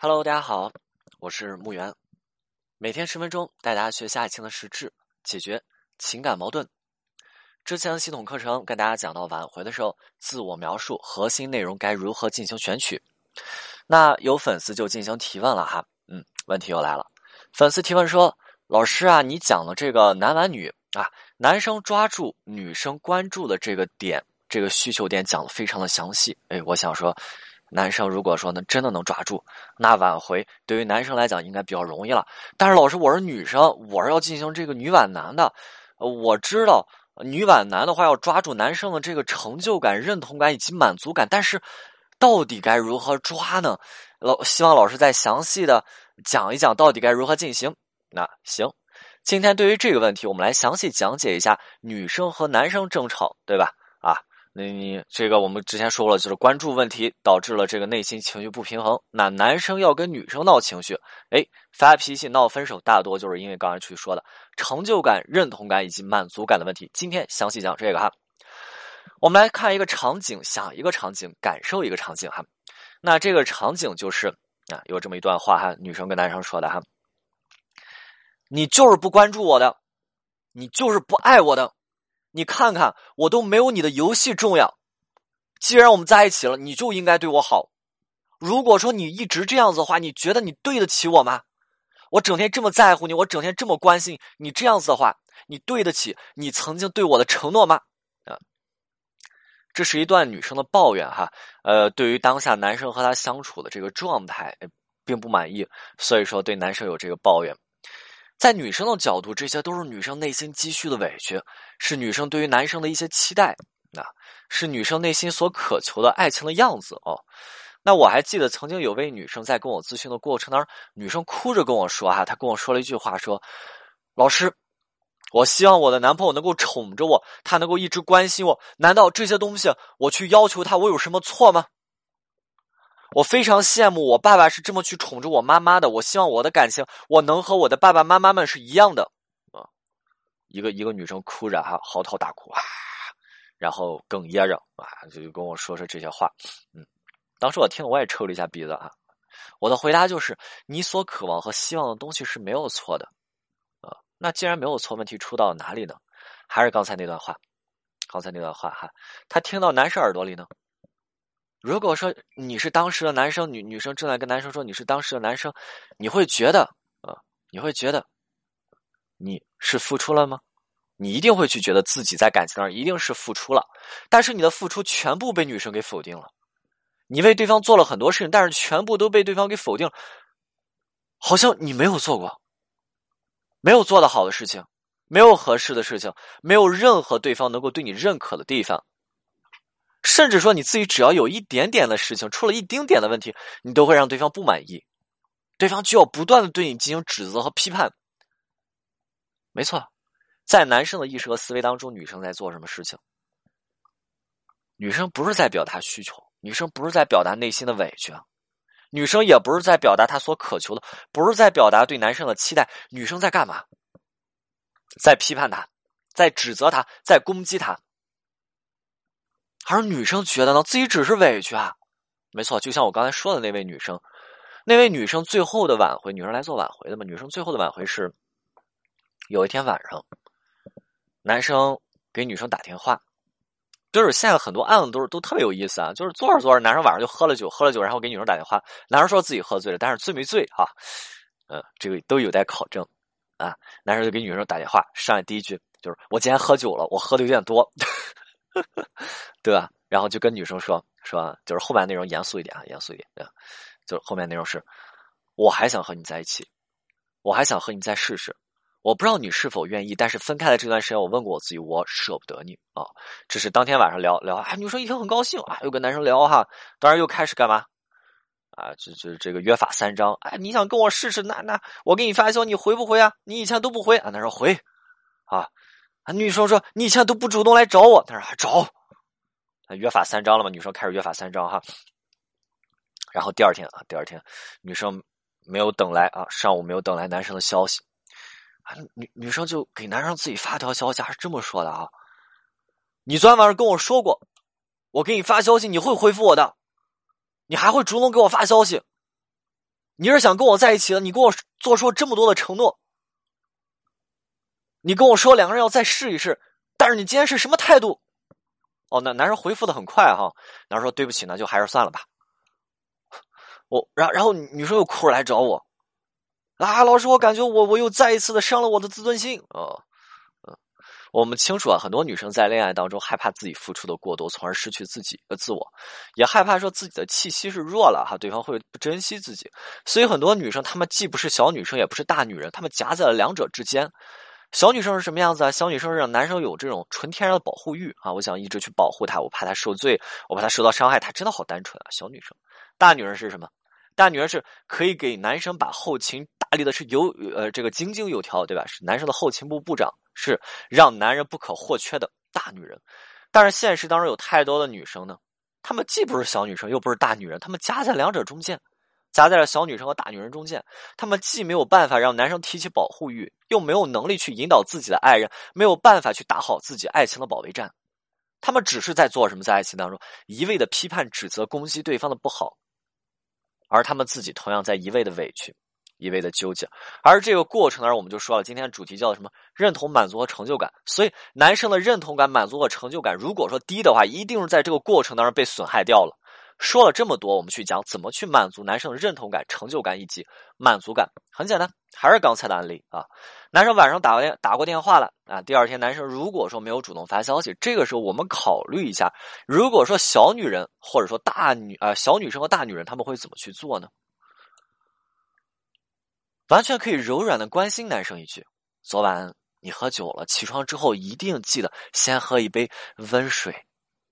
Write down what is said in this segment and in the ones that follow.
Hello，大家好，我是木源，每天十分钟带大家学下一清的实质，解决情感矛盾。之前的系统课程跟大家讲到挽回的时候，自我描述核心内容该如何进行选取。那有粉丝就进行提问了哈，嗯，问题又来了。粉丝提问说：“老师啊，你讲的这个男挽女啊，男生抓住女生关注的这个点，这个需求点讲的非常的详细。哎，我想说。”男生如果说呢，真的能抓住，那挽回对于男生来讲应该比较容易了。但是老师，我是女生，我是要进行这个女挽男的。我知道女挽男的话要抓住男生的这个成就感、认同感以及满足感，但是到底该如何抓呢？老希望老师再详细的讲一讲到底该如何进行。那行，今天对于这个问题，我们来详细讲解一下女生和男生争吵，对吧？啊。那你这个我们之前说了，就是关注问题导致了这个内心情绪不平衡。那男生要跟女生闹情绪，哎，发脾气闹分手，大多就是因为刚才去说的成就感、认同感以及满足感的问题。今天详细讲这个哈。我们来看一个场景，想一个场景，感受一个场景哈。那这个场景就是啊，有这么一段话哈，女生跟男生说的哈：“你就是不关注我的，你就是不爱我的。”你看看，我都没有你的游戏重要。既然我们在一起了，你就应该对我好。如果说你一直这样子的话，你觉得你对得起我吗？我整天这么在乎你，我整天这么关心你，这样子的话，你对得起你曾经对我的承诺吗？啊，这是一段女生的抱怨哈。呃，对于当下男生和她相处的这个状态，并不满意，所以说对男生有这个抱怨。在女生的角度，这些都是女生内心积蓄的委屈，是女生对于男生的一些期待，啊，是女生内心所渴求的爱情的样子哦。那我还记得曾经有位女生在跟我咨询的过程当中，女生哭着跟我说：“哈，她跟我说了一句话，说，老师，我希望我的男朋友能够宠着我，他能够一直关心我。难道这些东西我去要求他，我有什么错吗？”我非常羡慕我爸爸是这么去宠着我妈妈的。我希望我的感情，我能和我的爸爸妈妈们是一样的。啊，一个一个女生哭着哈，嚎啕大哭啊，然后哽咽着啊，就跟我说说这些话。嗯，当时我听了，我也抽了一下鼻子啊。我的回答就是：你所渴望和希望的东西是没有错的。啊，那既然没有错，问题出到哪里呢？还是刚才那段话，刚才那段话哈，他听到男生耳朵里呢。如果说你是当时的男生，女女生正在跟男生说你是当时的男生，你会觉得啊，你会觉得你是付出了吗？你一定会去觉得自己在感情上一定是付出了，但是你的付出全部被女生给否定了。你为对方做了很多事情，但是全部都被对方给否定了，好像你没有做过，没有做的好的事情，没有合适的事情，没有任何对方能够对你认可的地方。甚至说你自己只要有一点点的事情出了一丁点的问题，你都会让对方不满意，对方就要不断的对你进行指责和批判。没错，在男生的意识和思维当中，女生在做什么事情？女生不是在表达需求，女生不是在表达内心的委屈，女生也不是在表达她所渴求的，不是在表达对男生的期待，女生在干嘛？在批判他，在指责他，在攻击他。而女生觉得呢，自己只是委屈啊，没错，就像我刚才说的那位女生，那位女生最后的挽回，女生来做挽回的嘛。女生最后的挽回是，有一天晚上，男生给女生打电话，就是现在很多案子都是都特别有意思啊，就是坐着坐着，男生晚上就喝了酒，喝了酒，然后给女生打电话，男生说自己喝醉了，但是醉没醉啊？嗯，这个都有待考证啊。男生就给女生打电话，上来第一句就是：“我今天喝酒了，我喝的有点多。”对吧？然后就跟女生说说，就是后面内容严肃一点啊，严肃一点。对，就是后面内容是，我还想和你在一起，我还想和你再试试。我不知道你是否愿意，但是分开的这段时间，我问过我自己，我舍不得你啊。这是当天晚上聊聊啊，女生一听很高兴啊，又跟男生聊哈，当然又开始干嘛啊？这这这个约法三章。哎，你想跟我试试？那那我给你发消息，你回不回啊？你以前都不回啊？他说回啊。女生说：“你以前都不主动来找我。”他说：“找。”约法三章了嘛？女生开始约法三章哈。然后第二天啊，第二天女生没有等来啊，上午没有等来男生的消息啊，女女生就给男生自己发条消息，还是这么说的啊：“你昨天晚上跟我说过，我给你发消息你会回复我的，你还会主动给我发消息。你是想跟我在一起的，你跟我做出这么多的承诺，你跟我说两个人要再试一试，但是你今天是什么态度？哦，那男生回复的很快哈，男生说对不起，那就还是算了吧。我，然然后女生又哭着来找我，啊，老师，我感觉我我又再一次的伤了我的自尊心啊。我们清楚啊，很多女生在恋爱当中害怕自己付出的过多，从而失去自己的自我，也害怕说自己的气息是弱了哈，对方会不珍惜自己。所以很多女生她们既不是小女生，也不是大女人，她们夹在了两者之间。小女生是什么样子啊？小女生是让男生有这种纯天然的保护欲啊，我想一直去保护她，我怕她受罪，我怕她受到伤害。她真的好单纯啊，小女生。大女人是什么？大女人是可以给男生把后勤打理的是有呃这个井井有条，对吧？是男生的后勤部部长。是让男人不可或缺的大女人，但是现实当中有太多的女生呢，她们既不是小女生，又不是大女人，她们夹在两者中间，夹在了小女生和大女人中间。她们既没有办法让男生提起保护欲，又没有能力去引导自己的爱人，没有办法去打好自己爱情的保卫战。他们只是在做什么？在爱情当中一味的批判、指责、攻击对方的不好，而他们自己同样在一味的委屈。一味的纠结，而这个过程呢，我们就说了，今天的主题叫什么？认同、满足和成就感。所以，男生的认同感、满足和成就感，如果说低的话，一定是在这个过程当中被损害掉了。说了这么多，我们去讲怎么去满足男生的认同感、成就感以及满足感。很简单，还是刚才的案例啊。男生晚上打过电打过电话了啊，第二天男生如果说没有主动发消息，这个时候我们考虑一下，如果说小女人或者说大女啊小女生和大女人他们会怎么去做呢？完全可以柔软的关心男生一句：“昨晚你喝酒了，起床之后一定记得先喝一杯温水，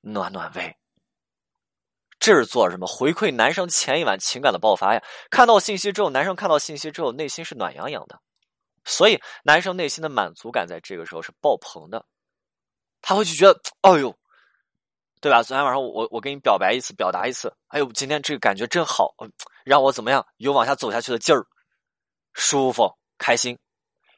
暖暖胃。”这是做什么？回馈男生前一晚情感的爆发呀！看到信息之后，男生看到信息之后，内心是暖洋洋的，所以男生内心的满足感在这个时候是爆棚的，他会去觉得：“哎呦，对吧？昨天晚上我我给你表白一次，表达一次，哎呦，今天这个感觉真好，让我怎么样有往下走下去的劲儿。”舒服开心，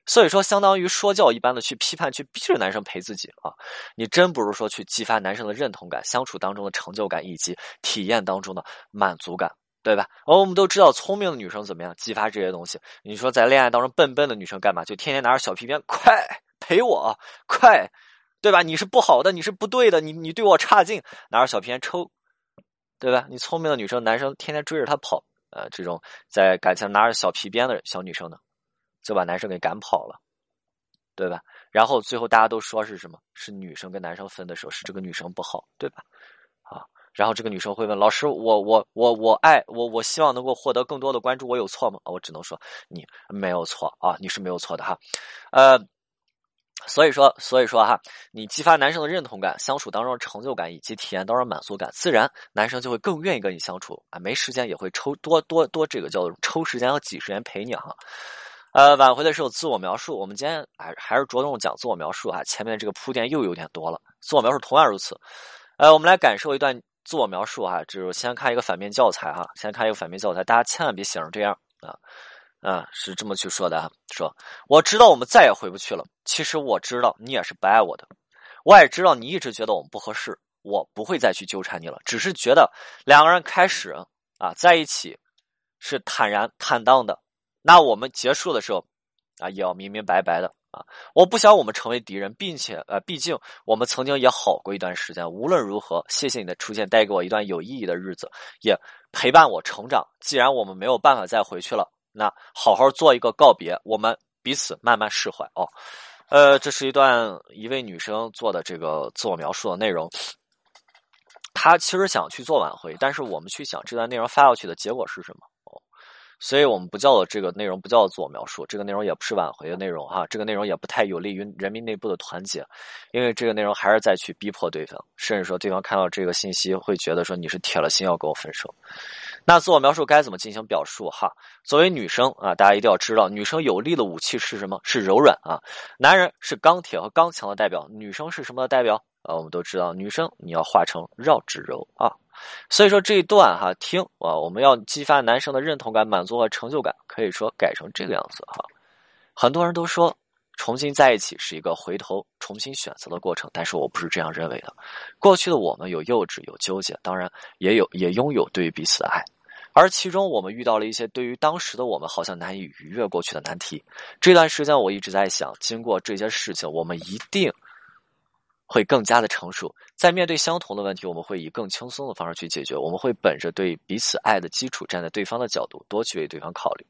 所以说相当于说教一般的去批判，去逼着男生陪自己啊！你真不如说去激发男生的认同感、相处当中的成就感以及体验当中的满足感，对吧？而我们都知道，聪明的女生怎么样激发这些东西？你说在恋爱当中笨笨的女生干嘛？就天天拿着小皮鞭，快陪我，快，对吧？你是不好的，你是不对的，你你对我差劲，拿着小皮鞭抽，对吧？你聪明的女生，男生天天追着她跑。呃，这种在感情拿着小皮鞭的小女生呢，就把男生给赶跑了，对吧？然后最后大家都说是什么？是女生跟男生分的时候，是这个女生不好，对吧？啊，然后这个女生会问老师：“我我我我爱我我希望能够获得更多的关注，我有错吗？”我只能说你没有错啊，你是没有错的哈，呃。所以说，所以说哈，你激发男生的认同感、相处当中的成就感以及体验当中满足感，自然男生就会更愿意跟你相处啊。没时间也会抽多多多这个叫抽时间和挤时间陪你哈。呃，挽回的时候自我描述，我们今天还还是着重讲自我描述啊。前面这个铺垫又有点多了，自我描述同样如此。呃，我们来感受一段自我描述哈，就是先看一个反面教材哈，先看一个反面教材，大家千万别写成这样啊。啊，是这么去说的，说我知道我们再也回不去了。其实我知道你也是不爱我的，我也知道你一直觉得我们不合适，我不会再去纠缠你了。只是觉得两个人开始啊在一起是坦然坦荡的，那我们结束的时候啊也要明明白白的啊。我不想我们成为敌人，并且呃，毕竟我们曾经也好过一段时间。无论如何，谢谢你的出现，带给我一段有意义的日子，也陪伴我成长。既然我们没有办法再回去了。那好好做一个告别，我们彼此慢慢释怀哦。呃，这是一段一位女生做的这个自我描述的内容。她其实想去做挽回，但是我们去想这段内容发下去的结果是什么。所以我们不叫做这个内容，不叫做自我描述，这个内容也不是挽回的内容哈。这个内容也不太有利于人民内部的团结，因为这个内容还是在去逼迫对方，甚至说对方看到这个信息会觉得说你是铁了心要跟我分手。那自我描述该怎么进行表述？哈，作为女生啊，大家一定要知道，女生有力的武器是什么？是柔软啊。男人是钢铁和刚强的代表，女生是什么的代表？啊，我们都知道，女生你要化成绕指柔啊。所以说这一段哈，听啊，我们要激发男生的认同感、满足和成就感，可以说改成这个样子哈。很多人都说重新在一起是一个回头重新选择的过程，但是我不是这样认为的。过去的我们有幼稚，有纠结，当然也有也拥有对于彼此的爱。而其中我们遇到了一些对于当时的我们好像难以逾越过去的难题。这段时间我一直在想，经过这些事情，我们一定。会更加的成熟，在面对相同的问题，我们会以更轻松的方式去解决。我们会本着对彼此爱的基础，站在对方的角度，多去为对方考虑。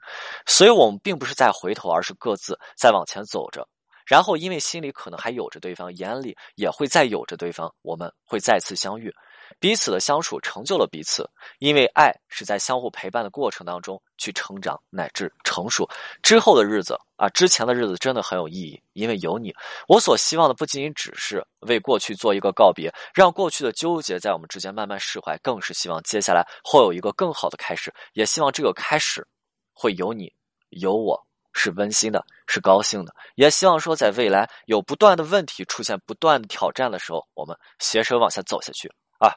所以，我们并不是在回头，而是各自在往前走着。然后，因为心里可能还有着对方，眼里也会再有着对方，我们会再次相遇。彼此的相处成就了彼此，因为爱是在相互陪伴的过程当中去成长乃至成熟。之后的日子啊，之前的日子真的很有意义，因为有你。我所希望的不仅仅只是为过去做一个告别，让过去的纠结在我们之间慢慢释怀，更是希望接下来会有一个更好的开始。也希望这个开始会有你有我，是温馨的，是高兴的。也希望说，在未来有不断的问题出现、不断的挑战的时候，我们携手往下走下去。啊，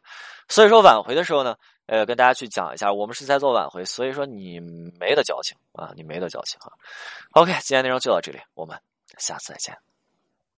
所以说挽回的时候呢，呃，跟大家去讲一下，我们是在做挽回，所以说你没得矫情啊，你没得矫情啊。OK，今天内容就到这里，我们下次再见。